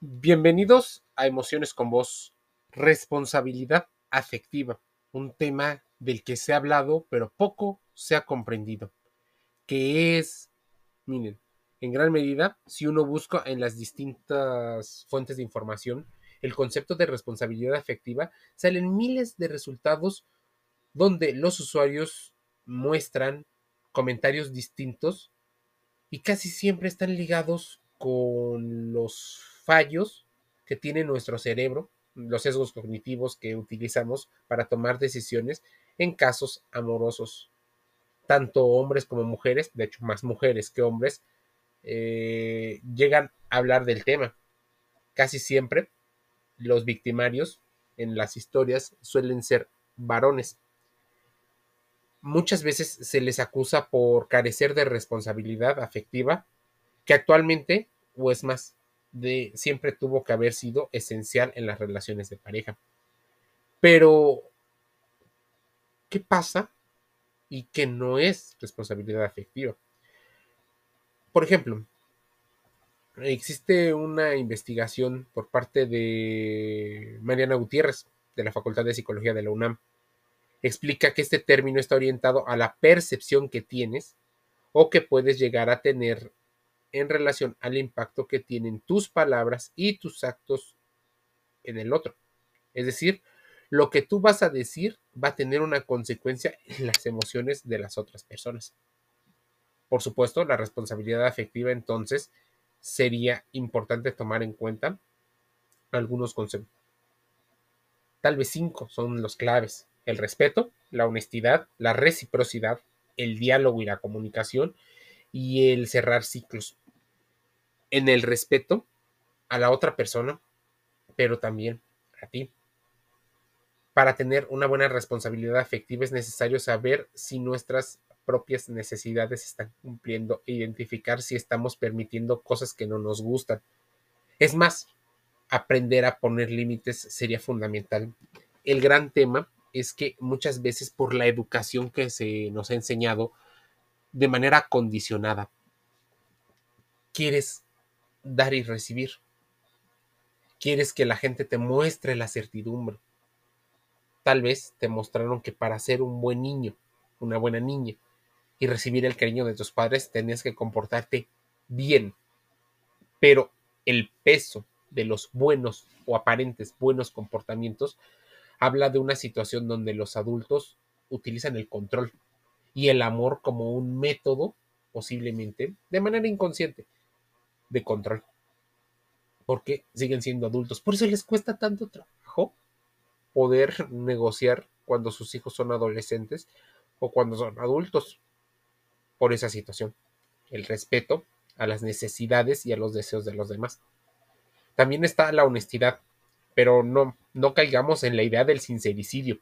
Bienvenidos a Emociones con Voz. Responsabilidad afectiva, un tema del que se ha hablado, pero poco se ha comprendido. Que es, miren, en gran medida, si uno busca en las distintas fuentes de información el concepto de responsabilidad afectiva, salen miles de resultados donde los usuarios muestran comentarios distintos y casi siempre están ligados con los fallos que tiene nuestro cerebro, los sesgos cognitivos que utilizamos para tomar decisiones en casos amorosos. Tanto hombres como mujeres, de hecho más mujeres que hombres, eh, llegan a hablar del tema. Casi siempre los victimarios en las historias suelen ser varones. Muchas veces se les acusa por carecer de responsabilidad afectiva, que actualmente, o es más, de siempre tuvo que haber sido esencial en las relaciones de pareja. Pero, ¿qué pasa y que no es responsabilidad afectiva? Por ejemplo, existe una investigación por parte de Mariana Gutiérrez de la Facultad de Psicología de la UNAM. Explica que este término está orientado a la percepción que tienes o que puedes llegar a tener en relación al impacto que tienen tus palabras y tus actos en el otro. Es decir, lo que tú vas a decir va a tener una consecuencia en las emociones de las otras personas. Por supuesto, la responsabilidad afectiva entonces sería importante tomar en cuenta algunos conceptos. Tal vez cinco son los claves. El respeto, la honestidad, la reciprocidad, el diálogo y la comunicación y el cerrar ciclos. En el respeto a la otra persona, pero también a ti. Para tener una buena responsabilidad afectiva es necesario saber si nuestras propias necesidades están cumpliendo e identificar si estamos permitiendo cosas que no nos gustan. Es más, aprender a poner límites sería fundamental. El gran tema es que muchas veces por la educación que se nos ha enseñado de manera condicionada, quieres dar y recibir. Quieres que la gente te muestre la certidumbre. Tal vez te mostraron que para ser un buen niño, una buena niña, y recibir el cariño de tus padres, tenías que comportarte bien. Pero el peso de los buenos o aparentes buenos comportamientos habla de una situación donde los adultos utilizan el control y el amor como un método, posiblemente, de manera inconsciente, de control. Porque siguen siendo adultos. Por eso les cuesta tanto trabajo poder negociar cuando sus hijos son adolescentes o cuando son adultos por esa situación. El respeto a las necesidades y a los deseos de los demás. También está la honestidad, pero no, no caigamos en la idea del sincericidio.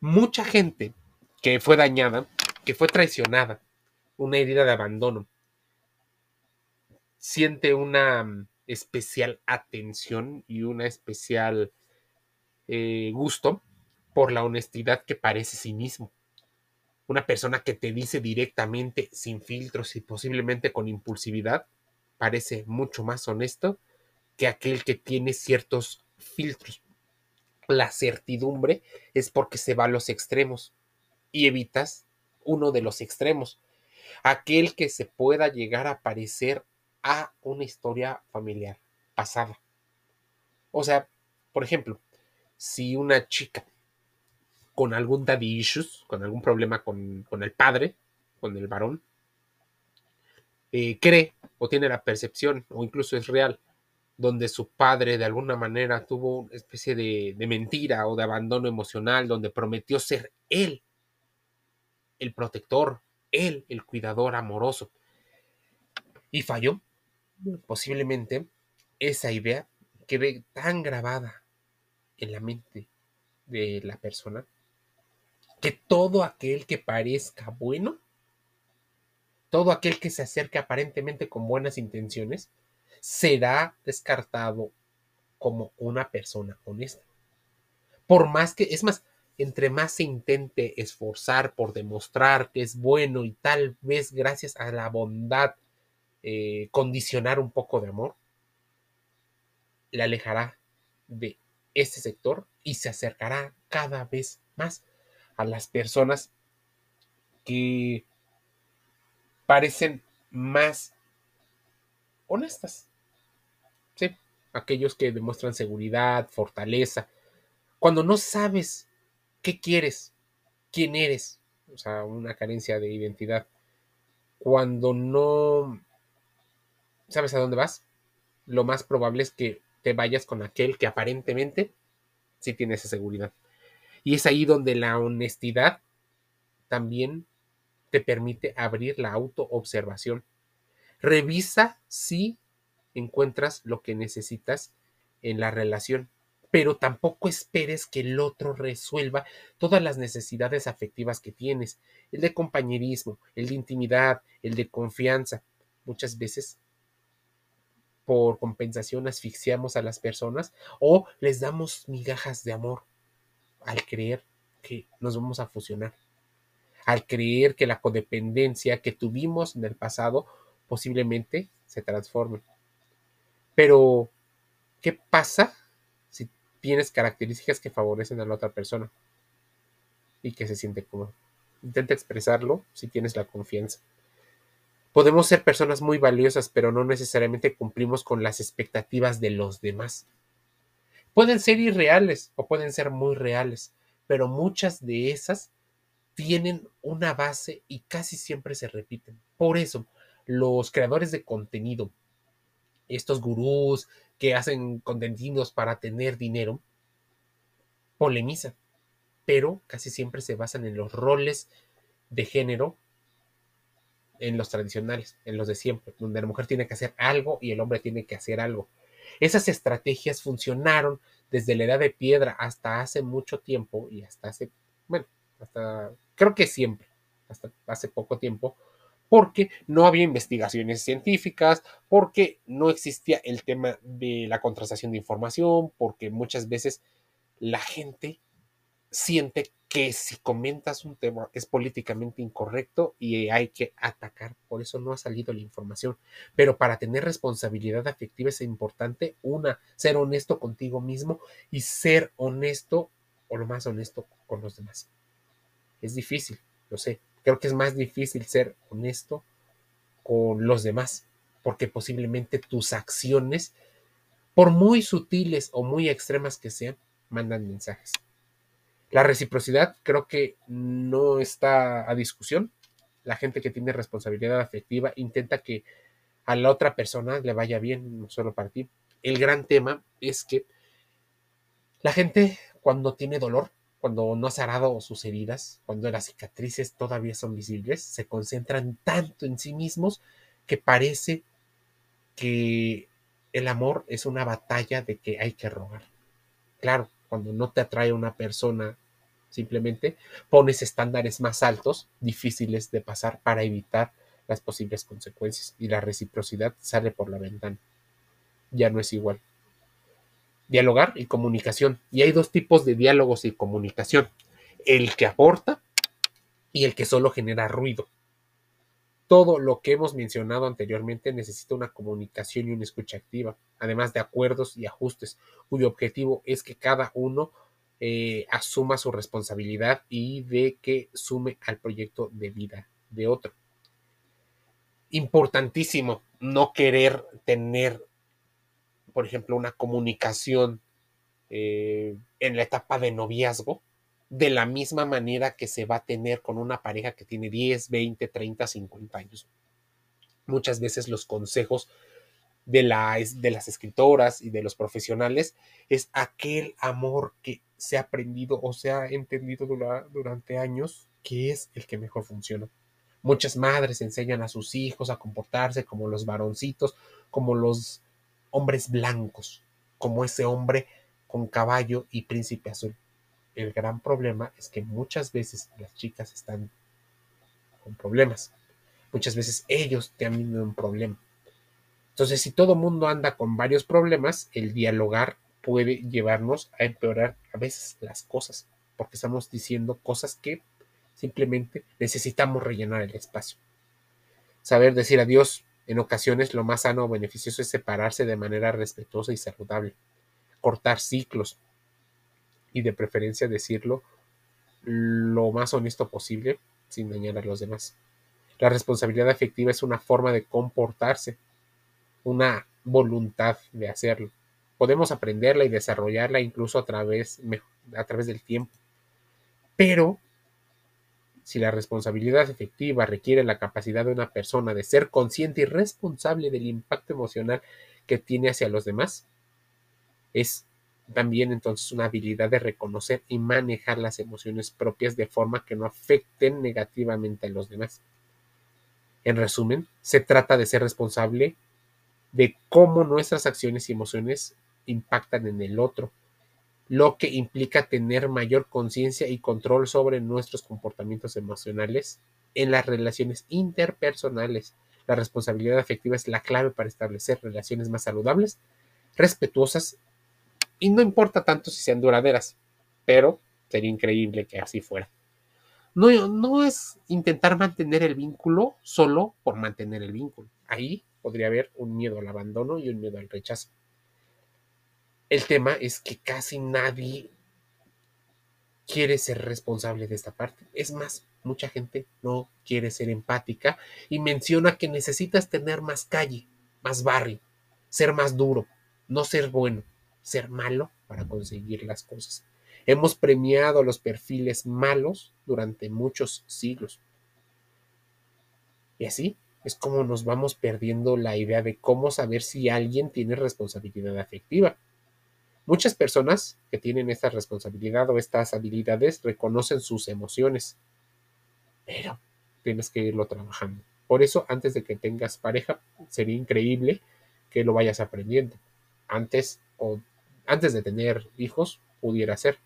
Mucha gente que fue dañada, que fue traicionada, una herida de abandono, siente una mm, especial atención y una especial eh, gusto por la honestidad que parece sí mismo. Una persona que te dice directamente, sin filtros y posiblemente con impulsividad, parece mucho más honesto que aquel que tiene ciertos filtros. La certidumbre es porque se va a los extremos y evitas uno de los extremos. Aquel que se pueda llegar a parecer a una historia familiar pasada. O sea, por ejemplo, si una chica con algún daddy issues, con algún problema con, el padre, con el varón, eh, cree o tiene la percepción, o incluso es real, donde su padre de alguna manera tuvo una especie de mentira o de abandono emocional, donde prometió ser él el protector, él el cuidador amoroso, y falló. Posiblemente esa idea quede tan grabada en la mente de la persona que todo aquel que parezca bueno, todo aquel que se acerque aparentemente con buenas intenciones, será descartado como una persona honesta. Por más que, es más, entre más se intente esforzar por demostrar que es bueno y tal vez gracias a la bondad eh, condicionar un poco de amor, le alejará de este sector y se acercará cada vez más a las personas que parecen más honestas. Sí, aquellos que demuestran seguridad, fortaleza. Cuando no sabes qué quieres, quién eres, o sea, una carencia de identidad. Cuando no sabes a dónde vas, lo más probable es que te vayas con aquel que aparentemente sí tiene esa seguridad. Y es ahí donde la honestidad también te permite abrir la autoobservación. Revisa si encuentras lo que necesitas en la relación, pero tampoco esperes que el otro resuelva todas las necesidades afectivas que tienes, el de compañerismo, el de intimidad, el de confianza. Muchas veces por compensación asfixiamos a las personas o les damos migajas de amor al creer que nos vamos a fusionar, al creer que la codependencia que tuvimos en el pasado posiblemente se transforme. Pero, ¿qué pasa tienes características que favorecen a la otra persona y que se siente cómodo? Intenta expresarlo si tienes la confianza. Podemos ser personas muy valiosas, pero no necesariamente cumplimos con las expectativas de los demás. Pueden ser irreales o pueden ser muy reales, pero muchas de esas tienen una base y casi siempre se repiten. Por eso, los creadores de contenido, estos gurús que hacen contenidos para tener dinero, polemizan, pero casi siempre se basan en los roles de género en los tradicionales, en los de siempre, donde la mujer tiene que hacer algo y el hombre tiene que hacer algo. Esas estrategias funcionaron desde la edad de piedra hasta hace mucho tiempo y hasta hace, bueno, hasta creo que siempre, hasta hace poco tiempo, porque no había investigaciones científicas, porque no existía el tema de la contratación de información, porque muchas veces la gente siente que si comentas un tema es políticamente incorrecto y hay que atacar, por eso no ha salido la información. Pero para tener responsabilidad afectiva es importante, una, ser honesto contigo mismo y ser honesto o lo más honesto con los demás. Es difícil, lo sé. Creo que es más difícil ser honesto con los demás, porque posiblemente tus acciones, por muy sutiles o muy extremas que sean, mandan mensajes. La reciprocidad creo que no está a discusión. La gente que tiene responsabilidad afectiva intenta que a la otra persona le vaya bien, no solo para ti. El gran tema es que la gente cuando tiene dolor, cuando no ha cerrado sus heridas, cuando las cicatrices todavía son visibles, se concentran tanto en sí mismos que parece que el amor es una batalla de que hay que rogar. Claro, cuando no te atrae una persona Simplemente pones estándares más altos, difíciles de pasar para evitar las posibles consecuencias y la reciprocidad sale por la ventana. Ya no es igual. Dialogar y comunicación. Y hay dos tipos de diálogos y comunicación. El que aporta y el que solo genera ruido. Todo lo que hemos mencionado anteriormente necesita una comunicación y una escucha activa, además de acuerdos y ajustes, cuyo objetivo es que cada uno eh, asuma su responsabilidad y de que sume al proyecto de vida de otro. Importantísimo no querer tener, por ejemplo, una comunicación eh, en la etapa de noviazgo de la misma manera que se va a tener con una pareja que tiene 10, 20, 30, 50 años. Muchas veces los consejos de, de las escritoras y de los profesionales es aquel amor que se ha aprendido o se ha entendido durante años que es el que mejor funciona. Muchas madres enseñan a sus hijos a comportarse como los varoncitos, como los hombres blancos, como ese hombre con caballo y príncipe azul. El gran problema es que muchas veces las chicas están con problemas. Muchas veces ellos tienen un problema. Entonces, si todo mundo anda con varios problemas, el dialogar puede llevarnos a empeorar a veces las cosas, porque estamos diciendo cosas que simplemente necesitamos rellenar el espacio. Saber decir adiós En ocasiones lo más sano o beneficioso es separarse de manera respetuosa y saludable, cortar ciclos y de preferencia decirlo lo más honesto posible sin dañar a los demás. La responsabilidad afectiva es una forma de comportarse, una voluntad de hacerlo. Podemos aprenderla y desarrollarla incluso a través, a través del tiempo. Pero si la responsabilidad efectiva requiere la capacidad de una persona de ser consciente y responsable del impacto emocional que tiene hacia los demás, es también entonces una habilidad de reconocer y manejar las emociones propias de forma que no afecten negativamente a los demás. En resumen, se trata de ser responsable de cómo nuestras acciones y emociones impactan en el otro, lo que implica tener mayor conciencia y control sobre nuestros comportamientos emocionales en las relaciones interpersonales. La responsabilidad afectiva es la clave para establecer relaciones más saludables, respetuosas y no importa tanto si sean duraderas, pero sería increíble que así fuera. No, no es intentar mantener el vínculo solo por mantener el vínculo. Ahí podría haber un miedo al abandono y un miedo al rechazo. El tema es que casi nadie quiere ser responsable de esta parte. Es más, mucha gente no quiere ser empática y menciona que necesitas tener más calle, más barrio, ser más duro, no ser bueno ser malo para conseguir las cosas. Hemos premiado los perfiles malos durante muchos siglos. Y así es como nos vamos perdiendo la idea de cómo saber si alguien tiene responsabilidad afectiva. Muchas personas que tienen esta responsabilidad o estas habilidades reconocen sus emociones, pero tienes que irlo trabajando. Por eso, antes de que tengas pareja, sería increíble que lo vayas aprendiendo. Antes o antes de tener hijos, pudiera ser,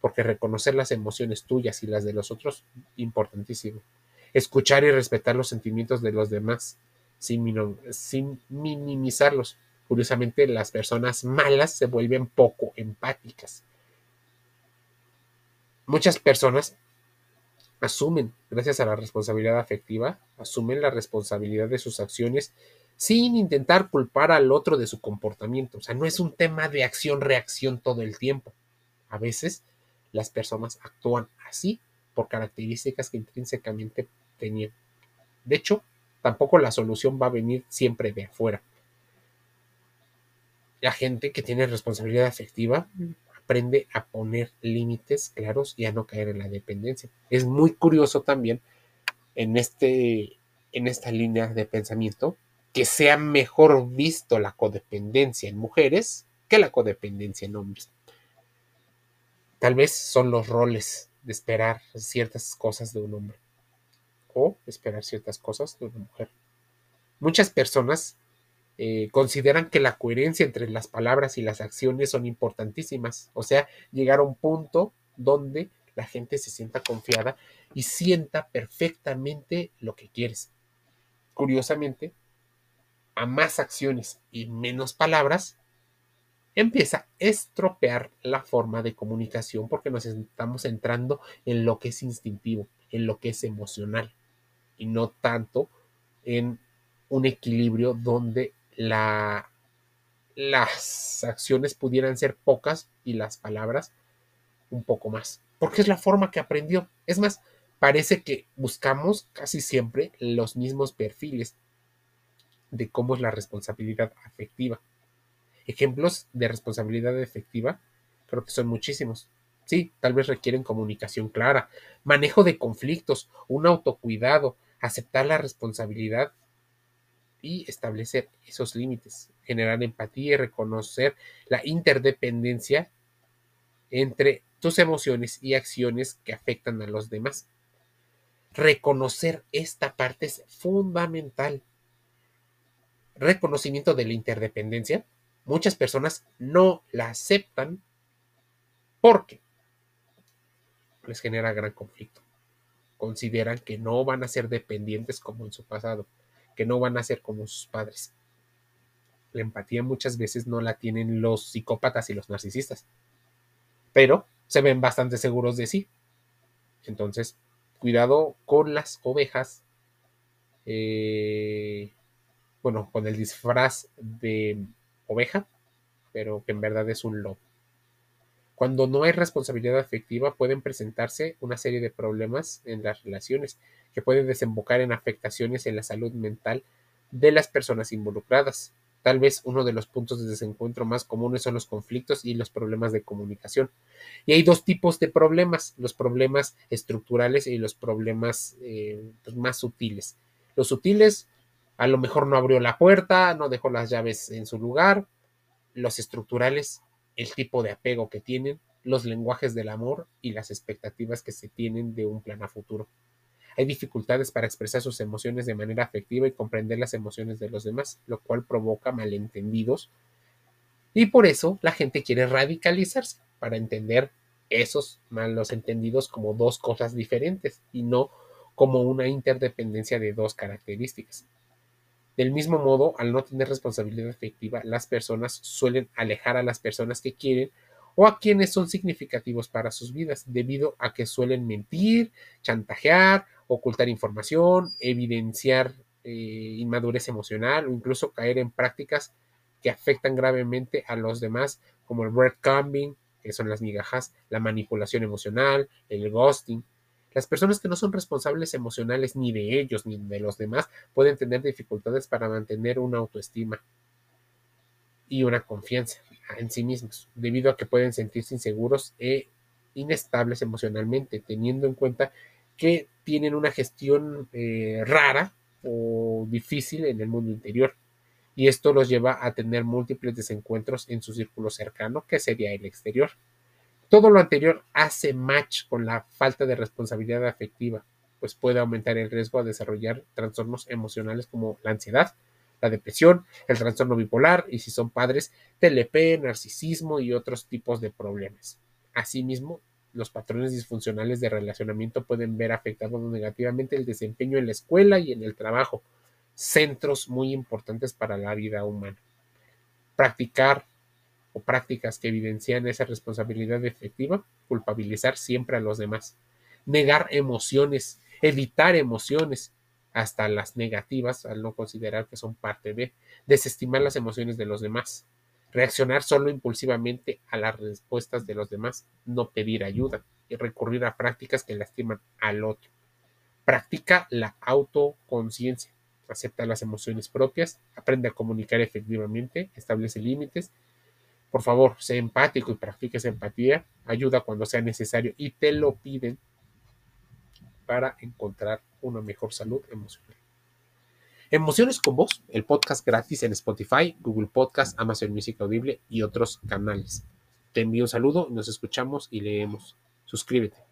porque reconocer las emociones tuyas y las de los otros, importantísimo. Escuchar y respetar los sentimientos de los demás, sin, sin minimizarlos. Curiosamente, las personas malas se vuelven poco empáticas. Muchas personas asumen, gracias a la responsabilidad afectiva, asumen la responsabilidad de sus acciones sin intentar culpar al otro de su comportamiento. O sea, no es un tema de acción-reacción todo el tiempo. A veces las personas actúan así por características que intrínsecamente tenían. De hecho, tampoco la solución va a venir siempre de afuera. La gente que tiene responsabilidad afectiva aprende a poner límites claros y a no caer en la dependencia. Es muy curioso también en, este, en esta línea de pensamiento que sea mejor visto la codependencia en mujeres que la codependencia en hombres. Tal vez son los roles de esperar ciertas cosas de un hombre o esperar ciertas cosas de una mujer. Muchas personas eh, consideran que la coherencia entre las palabras y las acciones son importantísimas, o sea, llegar a un punto donde la gente se sienta confiada y sienta perfectamente lo que quieres. Curiosamente, a más acciones y menos palabras, empieza a estropear la forma de comunicación porque nos estamos entrando en lo que es instintivo, en lo que es emocional y no tanto en un equilibrio donde la, las acciones pudieran ser pocas y las palabras un poco más, porque es la forma que aprendió. Es más, parece que buscamos casi siempre los mismos perfiles de cómo es la responsabilidad afectiva. Ejemplos de responsabilidad efectiva creo que son muchísimos. Sí, tal vez requieren comunicación clara, manejo de conflictos, un autocuidado, aceptar la responsabilidad y establecer esos límites, generar empatía y reconocer la interdependencia entre tus emociones y acciones que afectan a los demás. Reconocer esta parte es fundamental reconocimiento de la interdependencia, muchas personas no la aceptan porque les genera gran conflicto. Consideran que no van a ser dependientes como en su pasado, que no van a ser como sus padres. La empatía muchas veces no la tienen los psicópatas y los narcisistas, pero se ven bastante seguros de sí. Entonces, cuidado con las ovejas eh, bueno, con el disfraz de oveja, pero que en verdad es un lobo. Cuando no hay responsabilidad afectiva pueden presentarse una serie de problemas en las relaciones que pueden desembocar en afectaciones en la salud mental de las personas involucradas. Tal vez uno de los puntos de desencuentro más comunes son los conflictos y los problemas de comunicación. Y hay dos tipos de problemas, los problemas estructurales y los problemas eh, pues, más sutiles. Los sutiles, a lo mejor no abrió la puerta, no dejó las llaves en su lugar. Los estructurales, el tipo de apego que tienen, los lenguajes del amor y las expectativas que se tienen de un plan a futuro. Hay dificultades para expresar sus emociones de manera afectiva y comprender las emociones de los demás, lo cual provoca malentendidos. Y por eso la gente quiere radicalizarse para entender esos malos entendidos como dos cosas diferentes y no como una interdependencia de dos características. Del mismo modo, al no tener responsabilidad afectiva, las personas suelen alejar a las personas que quieren o a quienes son significativos para sus vidas, debido a que suelen mentir, chantajear, ocultar información, evidenciar eh, inmadurez emocional o incluso caer en prácticas que afectan gravemente a los demás, como el breadcrumbing, que son las migajas, la manipulación emocional, el ghosting, las personas que no son responsables emocionales ni de ellos ni de los demás pueden tener dificultades para mantener una autoestima y una confianza en sí mismos, debido a que pueden sentirse inseguros e inestables emocionalmente, teniendo en cuenta que tienen una gestión eh, rara o difícil en el mundo interior. Y esto los lleva a tener múltiples desencuentros en su círculo cercano, que sería el exterior. Todo lo anterior hace match con la falta de responsabilidad afectiva, pues puede aumentar el riesgo a desarrollar trastornos emocionales como la ansiedad, la depresión, el trastorno bipolar y si son padres, TLP, narcisismo y otros tipos de problemas. Asimismo, los patrones disfuncionales de relacionamiento pueden ver afectado negativamente el desempeño en la escuela y en el trabajo, centros muy importantes para la vida humana. Practicar o prácticas que evidencian esa responsabilidad efectiva, culpabilizar siempre a los demás, negar emociones, evitar emociones, hasta las negativas, al no considerar que son parte de, desestimar las emociones de los demás, reaccionar solo impulsivamente a las respuestas de los demás, no pedir ayuda y recurrir a prácticas que lastiman al otro. Practica la autoconciencia, acepta las emociones propias, aprende a comunicar efectivamente, establece límites por favor, sé empático y practique esa empatía. Ayuda cuando sea necesario y te lo piden para encontrar una mejor salud emocional. Emociones con vos, el podcast gratis en Spotify, Google Podcast, Amazon Music Audible y otros canales. Te envío un saludo, nos escuchamos y leemos. Suscríbete.